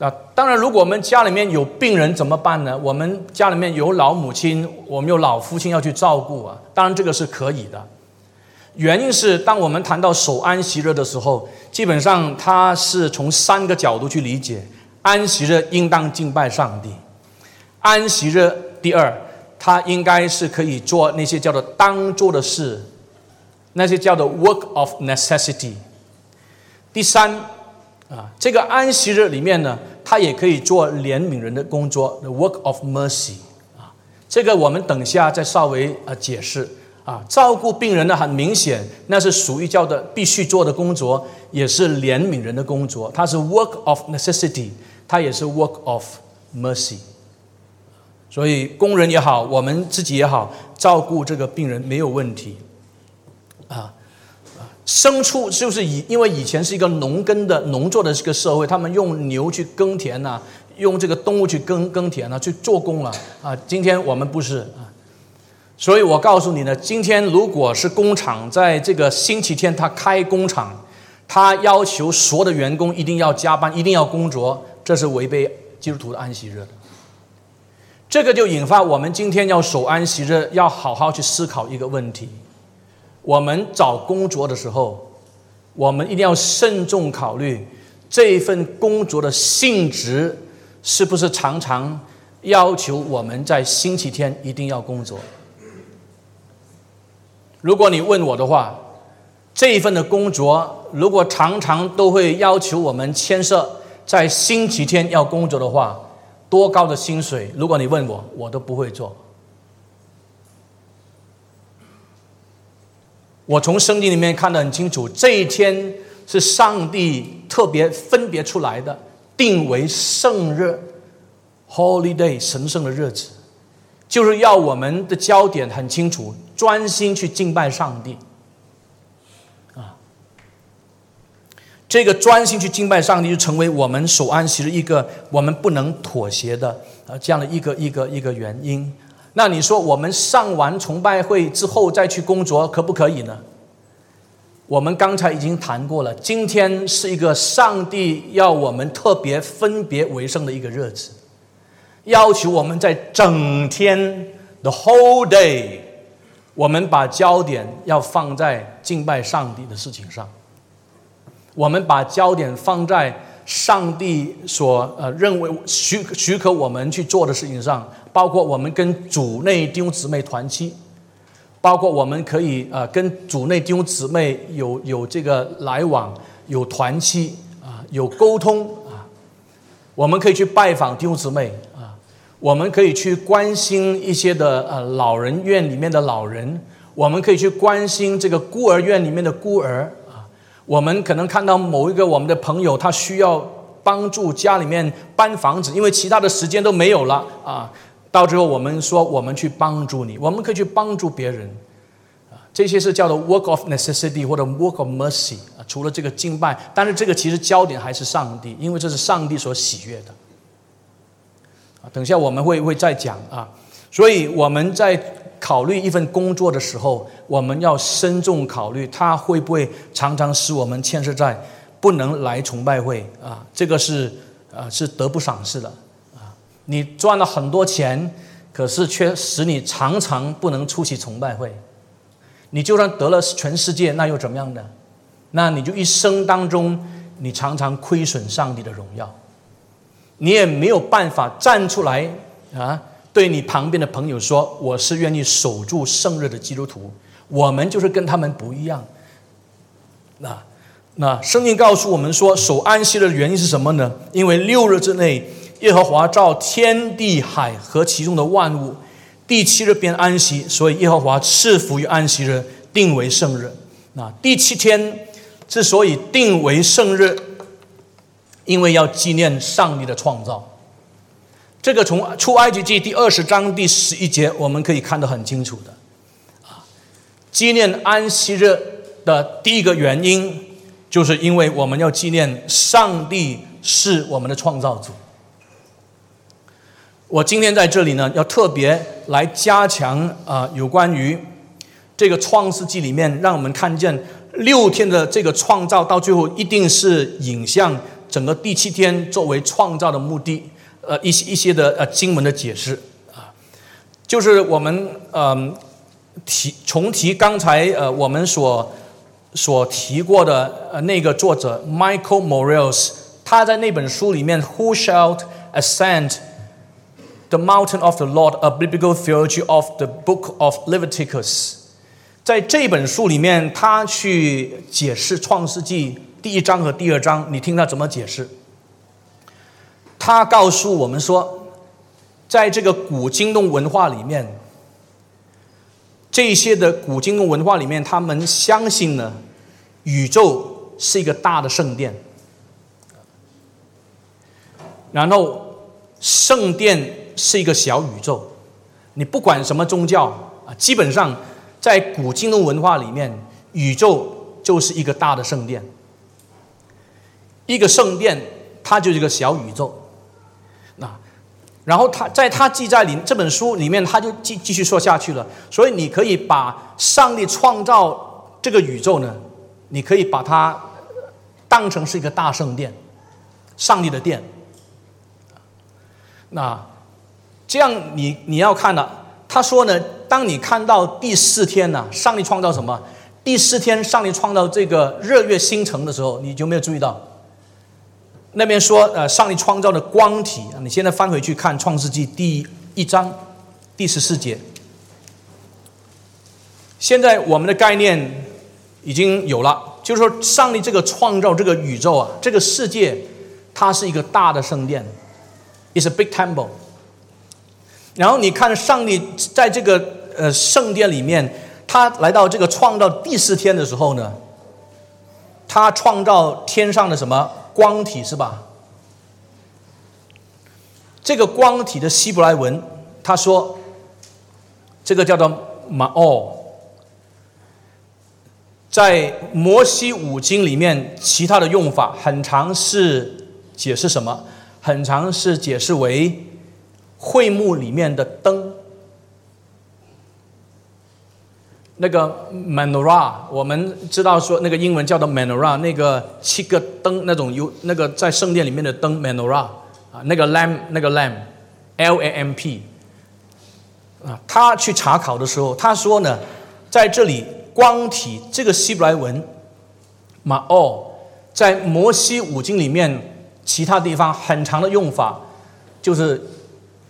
啊，当然，如果我们家里面有病人怎么办呢？我们家里面有老母亲，我们有老父亲要去照顾啊。当然，这个是可以的。原因是，当我们谈到守安息日的时候，基本上它是从三个角度去理解：安息日应当敬拜上帝；安息日第二，它应该是可以做那些叫做当做的事，那些叫做 work of necessity；第三。啊，这个安息日里面呢，他也可以做怜悯人的工作，the work of mercy。啊，这个我们等下再稍微呃解释。啊，照顾病人呢，很明显那是属于叫的必须做的工作，也是怜悯人的工作，它是 work of necessity，它也是 work of mercy。所以工人也好，我们自己也好，照顾这个病人没有问题。牲畜就是以，因为以前是一个农耕的农作的这个社会，他们用牛去耕田呐，用这个动物去耕耕田呐，去做工了啊。今天我们不是啊，所以我告诉你呢，今天如果是工厂在这个星期天他开工厂，他要求所有的员工一定要加班，一定要工作，这是违背基督徒的安息日的。这个就引发我们今天要守安息日，要好好去思考一个问题。我们找工作的时候，我们一定要慎重考虑这一份工作的性质是不是常常要求我们在星期天一定要工作？如果你问我的话，这一份的工作如果常常都会要求我们牵涉在星期天要工作的话，多高的薪水？如果你问我，我都不会做。我从圣经里面看得很清楚，这一天是上帝特别分别出来的，定为圣日 （Holiday） 神圣的日子，就是要我们的焦点很清楚。专心去敬拜上帝，啊，这个专心去敬拜上帝，就成为我们守安息的一个我们不能妥协的啊这样的一个一个一个原因。那你说，我们上完崇拜会之后再去工作，可不可以呢？我们刚才已经谈过了，今天是一个上帝要我们特别分别为圣的一个日子，要求我们在整天 the whole day。我们把焦点要放在敬拜上帝的事情上，我们把焦点放在上帝所呃认为许许可我们去做的事情上，包括我们跟主内弟兄姊妹团契，包括我们可以呃跟主内弟兄姊妹有有这个来往，有团契啊，有沟通啊，我们可以去拜访弟兄姊妹啊。我们可以去关心一些的呃老人院里面的老人，我们可以去关心这个孤儿院里面的孤儿。我们可能看到某一个我们的朋友，他需要帮助家里面搬房子，因为其他的时间都没有了啊。到最后我们说我们去帮助你，我们可以去帮助别人啊。这些是叫做 work of necessity 或者 work of mercy 啊。除了这个敬拜，但是这个其实焦点还是上帝，因为这是上帝所喜悦的。啊，等下我们会会再讲啊，所以我们在考虑一份工作的时候，我们要慎重考虑，它会不会常常使我们牵涉在不能来崇拜会啊？这个是啊，是得不偿失的啊。你赚了很多钱，可是却使你常常不能出席崇拜会。你就算得了全世界，那又怎么样呢？那你就一生当中，你常常亏损上帝的荣耀。你也没有办法站出来啊，对你旁边的朋友说：“我是愿意守住圣日的基督徒。”我们就是跟他们不一样。那那圣经告诉我们说，守安息的原因是什么呢？因为六日之内，耶和华造天地海和其中的万物，第七日便安息，所以耶和华赐福于安息日，定为圣日。那第七天之所以定为圣日。因为要纪念上帝的创造，这个从出埃及记第二十章第十一节我们可以看得很清楚的，啊，纪念安息日的第一个原因，就是因为我们要纪念上帝是我们的创造主。我今天在这里呢，要特别来加强啊，有关于这个创世纪里面，让我们看见六天的这个创造，到最后一定是影像。整个第七天作为创造的目的，呃，一些一些的呃经文的解释啊，就是我们嗯提重提刚才呃我们所所提过的呃那个作者 Michael Morales，他在那本书里面 Who shall ascend the mountain of the Lord? A biblical theology of the book of Leviticus，在这本书里面，他去解释创世纪。第一章和第二章，你听他怎么解释？他告诉我们说，在这个古京东文化里面，这些的古京东文化里面，他们相信呢，宇宙是一个大的圣殿，然后圣殿是一个小宇宙。你不管什么宗教啊，基本上在古京东文化里面，宇宙就是一个大的圣殿。一个圣殿，它就是一个小宇宙。然后他在他记载里这本书里面，他就继继续说下去了。所以你可以把上帝创造这个宇宙呢，你可以把它当成是一个大圣殿，上帝的殿。那这样你你要看了，他说呢，当你看到第四天呢，上帝创造什么？第四天上帝创造这个日月星辰的时候，你就没有注意到？那边说，呃，上帝创造的光体，你现在翻回去看创世纪第一章第十四节。现在我们的概念已经有了，就是说，上帝这个创造这个宇宙啊，这个世界，它是一个大的圣殿，is a big temple。然后你看，上帝在这个呃圣殿里面，他来到这个创造第四天的时候呢，他创造天上的什么？光体是吧？这个光体的希伯来文，他说，这个叫做马奥，在摩西五经里面，其他的用法很长，是解释什么？很长是解释为会幕里面的灯。那个 menorah，我们知道说那个英文叫做 menorah，那个七个灯那种有那个在圣殿里面的灯 menorah 啊，那个 lamp 那个 lamp，L A M P 啊，他去查考的时候，他说呢，在这里光体这个希伯来文马奥，在摩西五经里面其他地方很长的用法，就是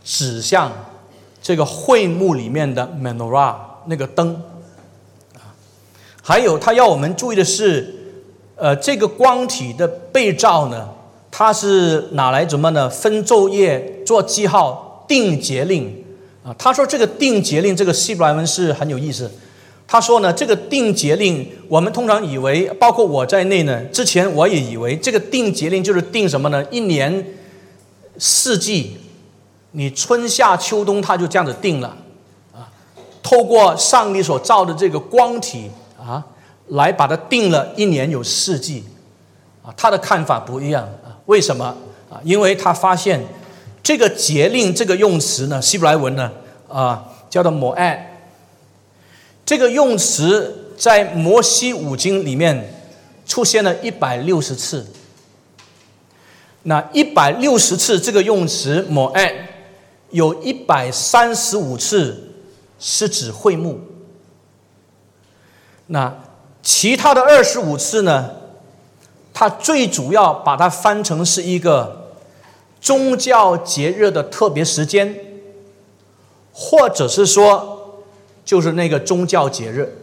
指向这个会幕里面的 menorah 那个灯。还有，他要我们注意的是，呃，这个光体的被照呢，它是拿来怎么呢？分昼夜做记号，定节令啊。他说这个定节令，这个希伯来文是很有意思。他说呢，这个定节令，我们通常以为，包括我在内呢，之前我也以为这个定节令就是定什么呢？一年四季，你春夏秋冬，它就这样子定了啊。透过上帝所造的这个光体。啊，来把它定了一年有四季，啊，他的看法不一样啊？为什么啊？因为他发现这个节令这个用词呢，希伯来文呢，啊，叫做摩艾，这个用词在摩西五经里面出现了一百六十次。那一百六十次这个用词摩艾，有一百三十五次是指会幕。那其他的二十五次呢？它最主要把它翻成是一个宗教节日的特别时间，或者是说就是那个宗教节日。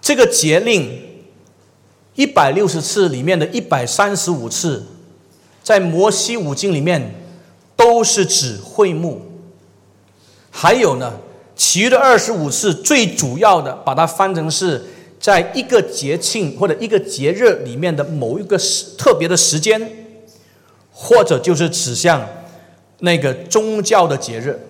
这个节令一百六十次里面的一百三十五次，在摩西五经里面都是指会幕，还有呢？其余的二十五次，最主要的把它翻成是在一个节庆或者一个节日里面的某一个时特别的时间，或者就是指向那个宗教的节日。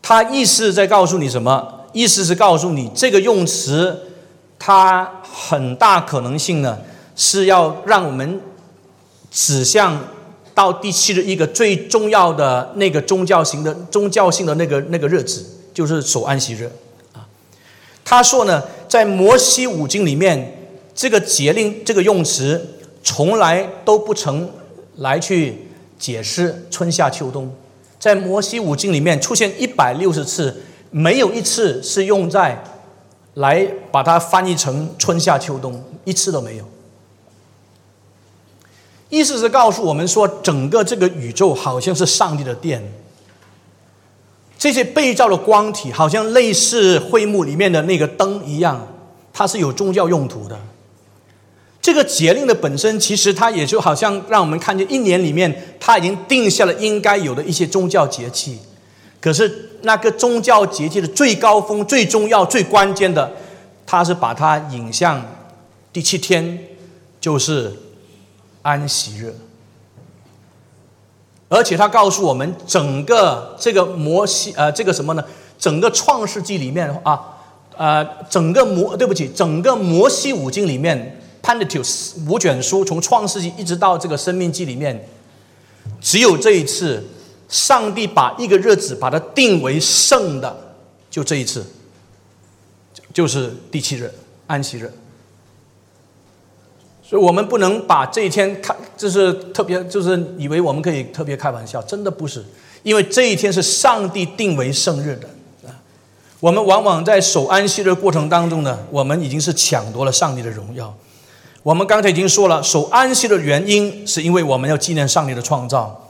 它意思在告诉你什么？意思是告诉你这个用词，它很大可能性呢是要让我们指向。到第七日，一个最重要的那个宗教型的宗教性的那个那个日子，就是守安息日啊。他说呢，在摩西五经里面，这个节令这个用词从来都不曾来去解释春夏秋冬。在摩西五经里面出现一百六十次，没有一次是用在来把它翻译成春夏秋冬，一次都没有。意思是告诉我们说，整个这个宇宙好像是上帝的殿，这些被照的光体好像类似会幕里面的那个灯一样，它是有宗教用途的。这个节令的本身，其实它也就好像让我们看见一年里面，它已经定下了应该有的一些宗教节气。可是那个宗教节气的最高峰、最重要、最关键的，它是把它引向第七天，就是。安息日，而且他告诉我们，整个这个摩西呃，这个什么呢？整个创世纪里面啊，呃，整个摩对不起，整个摩西五经里面，Pentateuch 五卷书，从创世纪一直到这个生命记里面，只有这一次，上帝把一个日子把它定为圣的，就这一次，就是第七日，安息日。我们不能把这一天开，就是特别，就是以为我们可以特别开玩笑，真的不是，因为这一天是上帝定为圣日的啊。我们往往在守安息的过程当中呢，我们已经是抢夺了上帝的荣耀。我们刚才已经说了，守安息的原因是因为我们要纪念上帝的创造。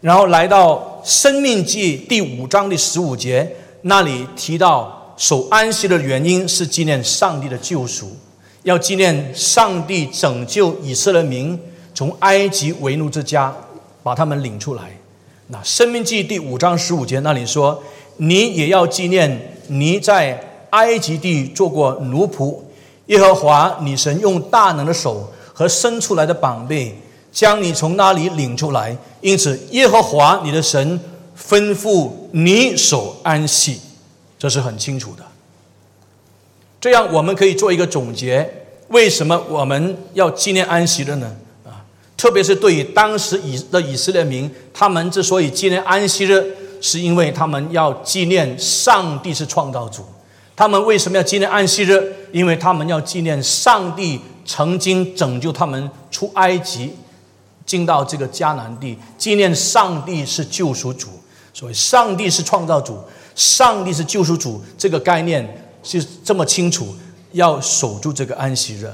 然后来到《生命记》第五章第十五节，那里提到守安息的原因是纪念上帝的救赎，要纪念上帝拯救以色列民从埃及为奴之家，把他们领出来。那《生命记》第五章十五节那里说。你也要纪念你在埃及地做过奴仆，耶和华你神用大能的手和伸出来的膀臂将你从那里领出来。因此，耶和华你的神吩咐你守安息，这是很清楚的。这样，我们可以做一个总结：为什么我们要纪念安息日呢？啊，特别是对于当时以的以色列民，他们之所以纪念安息日。是因为他们要纪念上帝是创造主，他们为什么要纪念安息日？因为他们要纪念上帝曾经拯救他们出埃及，进到这个迦南地，纪念上帝是救赎主。所以，上帝是创造主，上帝是救赎主，这个概念是这么清楚，要守住这个安息日！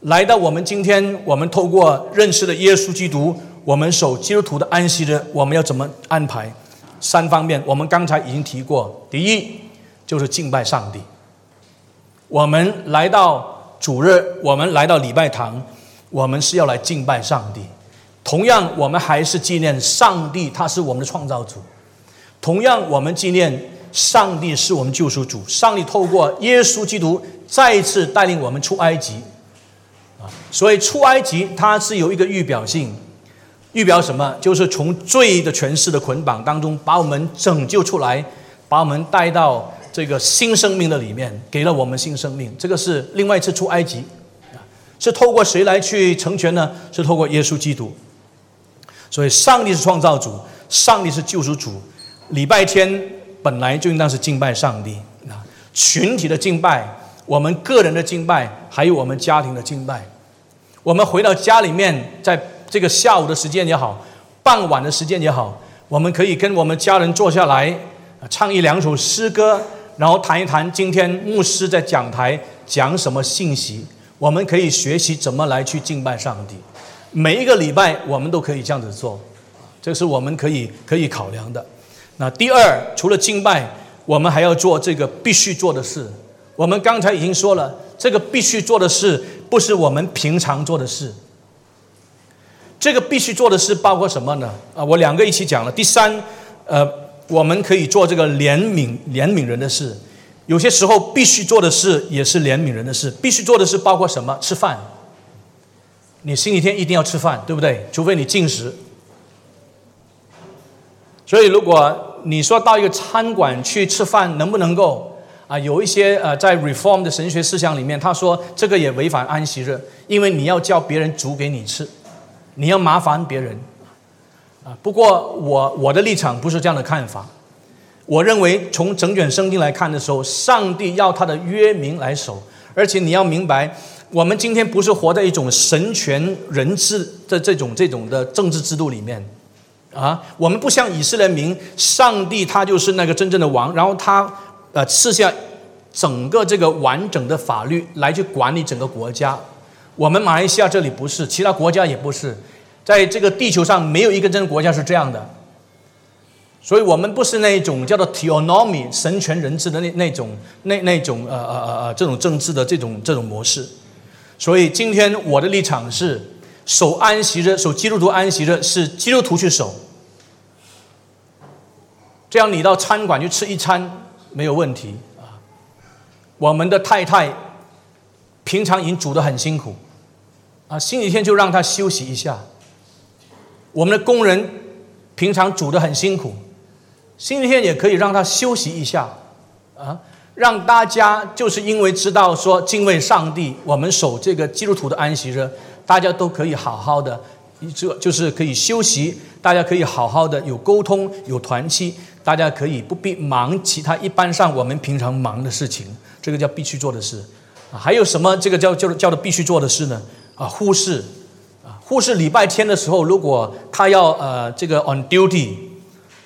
来到我们今天，我们透过认识的耶稣基督，我们守基督徒的安息日，我们要怎么安排？三方面，我们刚才已经提过。第一，就是敬拜上帝。我们来到主日，我们来到礼拜堂，我们是要来敬拜上帝。同样，我们还是纪念上帝，他是我们的创造主。同样，我们纪念上帝是我们救赎主。上帝透过耶稣基督再一次带领我们出埃及。啊，所以出埃及它是有一个预表性。预表什么？就是从罪的权势的捆绑当中，把我们拯救出来，把我们带到这个新生命的里面，给了我们新生命。这个是另外一次出埃及，是透过谁来去成全呢？是透过耶稣基督。所以，上帝是创造主，上帝是救赎主。礼拜天本来就应当是敬拜上帝啊，群体的敬拜，我们个人的敬拜，还有我们家庭的敬拜。我们回到家里面，在。这个下午的时间也好，傍晚的时间也好，我们可以跟我们家人坐下来，唱一两首诗歌，然后谈一谈今天牧师在讲台讲什么信息。我们可以学习怎么来去敬拜上帝。每一个礼拜我们都可以这样子做，这是我们可以可以考量的。那第二，除了敬拜，我们还要做这个必须做的事。我们刚才已经说了，这个必须做的事不是我们平常做的事。这个必须做的事包括什么呢？啊，我两个一起讲了。第三，呃，我们可以做这个怜悯怜悯人的事。有些时候必须做的事也是怜悯人的事。必须做的事包括什么？吃饭。你星期天一定要吃饭，对不对？除非你禁食。所以，如果你说到一个餐馆去吃饭，能不能够啊？有一些呃，在 Reform 的神学思想里面，他说这个也违反安息日，因为你要叫别人煮给你吃。你要麻烦别人，啊！不过我我的立场不是这样的看法。我认为从整卷圣经来看的时候，上帝要他的约名来守，而且你要明白，我们今天不是活在一种神权人治的这种这种的政治制度里面，啊！我们不像以色列民，上帝他就是那个真正的王，然后他呃赐下整个这个完整的法律来去管理整个国家。我们马来西亚这里不是，其他国家也不是，在这个地球上没有一个真的国家是这样的，所以我们不是那一种叫做 theonomy 神权人治的那那种那那种呃呃呃呃这种政治的这种这种模式，所以今天我的立场是守安息日，守基督徒安息日是基督徒去守，这样你到餐馆去吃一餐没有问题啊，我们的太太平常已经煮的很辛苦。啊，星期天就让他休息一下。我们的工人平常煮的很辛苦，星期天也可以让他休息一下。啊，让大家就是因为知道说敬畏上帝，我们守这个基督徒的安息日，大家都可以好好的，这就是可以休息，大家可以好好的有沟通有团契，大家可以不必忙其他一般上我们平常忙的事情，这个叫必须做的事。啊，还有什么这个叫叫叫做必须做的事呢？啊，护士，啊，护士礼拜天的时候，如果他要呃这个 on duty，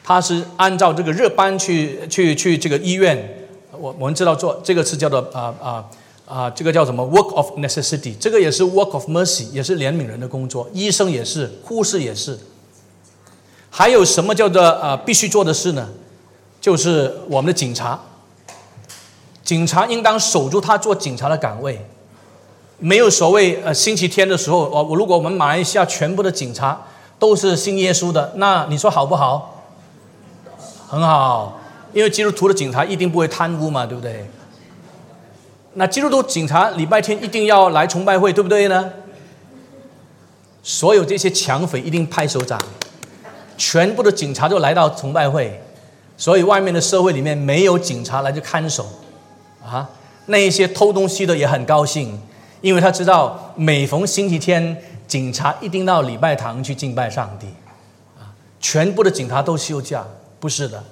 他是按照这个日班去去去这个医院，我我们知道做这个是叫做啊啊啊，这个叫什么 work of necessity，这个也是 work of mercy，也是怜悯人的工作。医生也是，护士也是。还有什么叫做呃必须做的事呢？就是我们的警察，警察应当守住他做警察的岗位，没有所谓呃星期天的时候，我我如果我们马来西亚全部的警察都是信耶稣的，那你说好不好？很好，因为基督徒的警察一定不会贪污嘛，对不对？那基督徒警察礼拜天一定要来崇拜会，对不对呢？所有这些抢匪一定拍手掌，全部的警察都来到崇拜会，所以外面的社会里面没有警察来去看守，啊，那一些偷东西的也很高兴，因为他知道每逢星期天，警察一定到礼拜堂去敬拜上帝，啊，全部的警察都休假，不是的，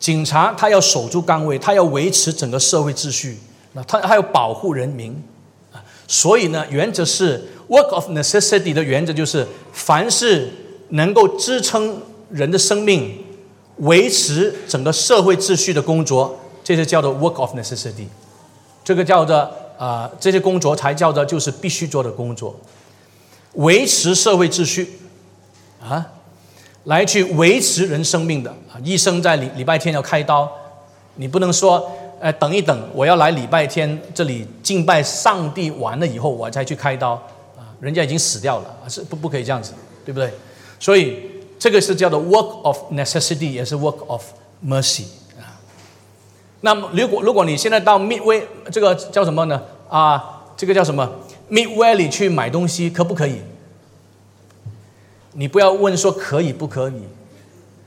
警察他要守住岗位，他要维持整个社会秩序。那他还要保护人民啊，所以呢，原则是 work of necessity 的原则就是，凡是能够支撑人的生命、维持整个社会秩序的工作，这些叫做 work of necessity。这个叫做啊，这些工作才叫做就是必须做的工作，维持社会秩序啊，来去维持人生命的啊。医生在礼礼拜天要开刀，你不能说。哎，等一等，我要来礼拜天这里敬拜上帝完了以后，我才去开刀啊！人家已经死掉了，是不不可以这样子，对不对？所以这个是叫做 work of necessity，也是 work of mercy 啊。那么如果如果你现在到 Midway 这个叫什么呢？啊，这个叫什么 Midway 里去买东西，可不可以？你不要问说可以不可以，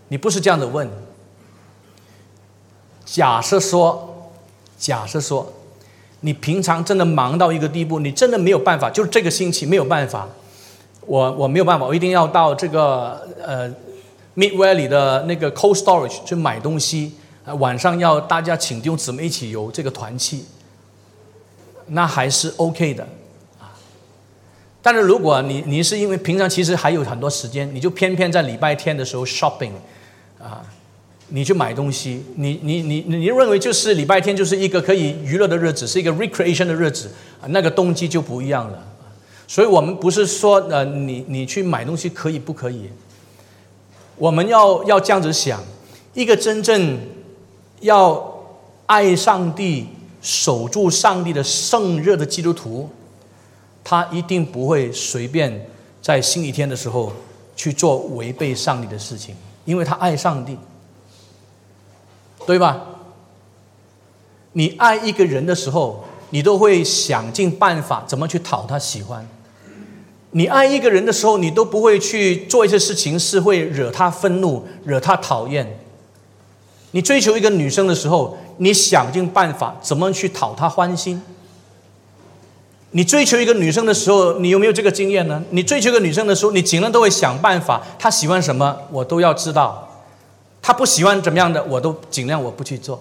你不是这样子问。假设说。假设说，你平常真的忙到一个地步，你真的没有办法，就是这个星期没有办法，我我没有办法，我一定要到这个呃 Midway 里的那个 Cold Storage 去买东西，晚上要大家请弟兄姊妹一起游这个团契，那还是 OK 的啊。但是如果你你是因为平常其实还有很多时间，你就偏偏在礼拜天的时候 shopping 啊。你去买东西，你你你你认为就是礼拜天就是一个可以娱乐的日子，是一个 recreation 的日子，那个动机就不一样了。所以我们不是说呃，你你去买东西可以不可以？我们要要这样子想，一个真正要爱上帝、守住上帝的圣热的基督徒，他一定不会随便在星期天的时候去做违背上帝的事情，因为他爱上帝。对吧？你爱一个人的时候，你都会想尽办法怎么去讨他喜欢。你爱一个人的时候，你都不会去做一些事情是会惹他愤怒、惹他讨厌。你追求一个女生的时候，你想尽办法怎么去讨她欢心。你追求一个女生的时候，你有没有这个经验呢？你追求一个女生的时候，你尽量都会想办法，她喜欢什么，我都要知道。他不喜欢怎么样的，我都尽量我不去做。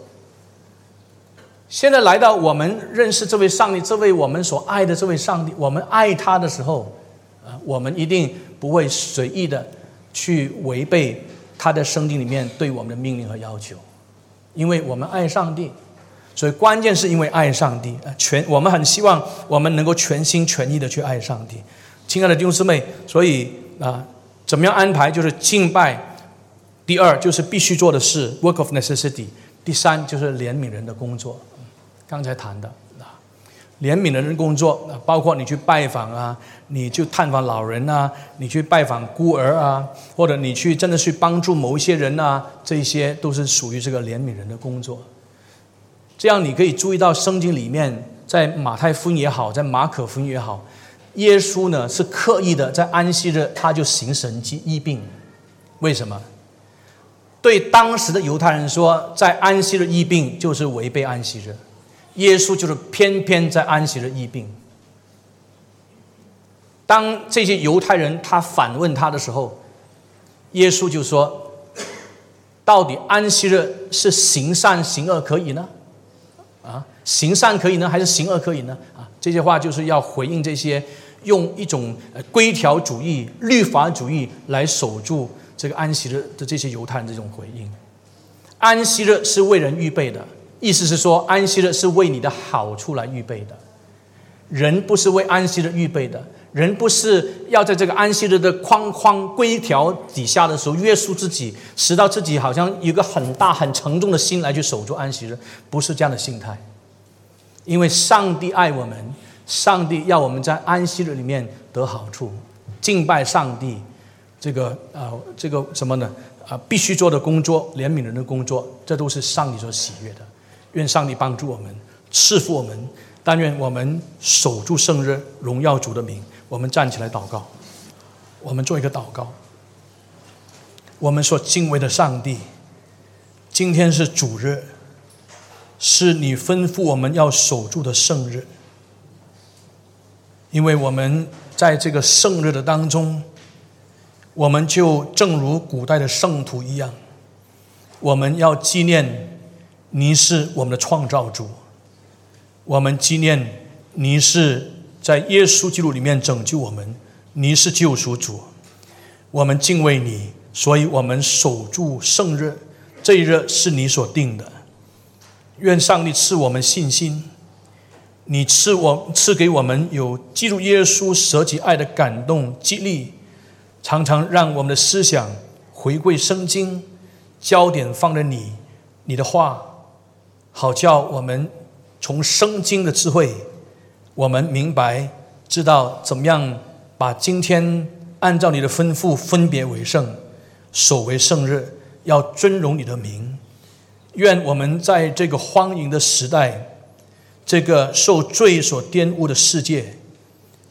现在来到我们认识这位上帝，这位我们所爱的这位上帝，我们爱他的时候，啊，我们一定不会随意的去违背他的圣经里面对我们的命令和要求，因为我们爱上帝，所以关键是因为爱上帝啊，全我们很希望我们能够全心全意的去爱上帝，亲爱的弟兄姊妹，所以啊，怎么样安排就是敬拜。第二就是必须做的事，work of necessity。第三就是怜悯人的工作，刚才谈的啊，怜悯人的工作，包括你去拜访啊，你去探访老人啊，你去拜访孤儿啊，或者你去真的去帮助某一些人啊，这些都是属于这个怜悯人的工作。这样你可以注意到圣经里面，在马太福音也好，在马可福音也好，耶稣呢是刻意的在安息日他就行神迹医病，为什么？对当时的犹太人说，在安息日疫病就是违背安息日，耶稣就是偏偏在安息日疫病。当这些犹太人他反问他的时候，耶稣就说：“到底安息日是行善行恶可以呢？啊，行善可以呢，还是行恶可以呢？啊，这些话就是要回应这些用一种规条主义、律法主义来守住。”这个安息日的这些犹太人这种回应，安息日是为人预备的，意思是说安息日是为你的好处来预备的，人不是为安息日预备的，人不是要在这个安息日的框框规条底下的时候约束自己，使到自己好像有个很大很沉重的心来去守住安息日，不是这样的心态。因为上帝爱我们，上帝要我们在安息日里面得好处，敬拜上帝，这个啊，这个什么呢？啊，必须做的工作，怜悯人的工作，这都是上帝所喜悦的。愿上帝帮助我们，赐福我们。但愿我们守住圣日，荣耀主的名。我们站起来祷告，我们做一个祷告。我们所敬畏的上帝，今天是主日。是你吩咐我们要守住的圣日，因为我们在这个圣日的当中，我们就正如古代的圣徒一样，我们要纪念你是我们的创造主，我们纪念你是在耶稣基督里面拯救我们，你是救赎主，我们敬畏你，所以我们守住圣日，这一日是你所定的。愿上帝赐我们信心，你赐我赐给我们有记录耶稣舍己爱的感动激励，常常让我们的思想回归圣经，焦点放在你你的话，好叫我们从圣经的智慧，我们明白知道怎么样把今天按照你的吩咐分别为圣，守为圣日，要尊荣你的名。愿我们在这个荒淫的时代，这个受罪所玷污的世界，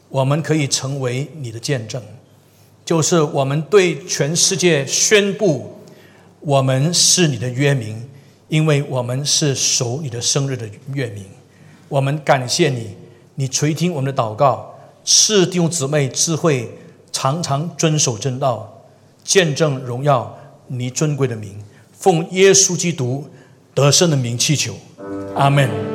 我们可以成为你的见证，就是我们对全世界宣布，我们是你的约名，因为我们是守你的生日的约名。我们感谢你，你垂听我们的祷告，赐弟兄姊妹智慧，常常遵守正道，见证荣耀你尊贵的名。奉耶稣基督得胜的名祈求，阿门。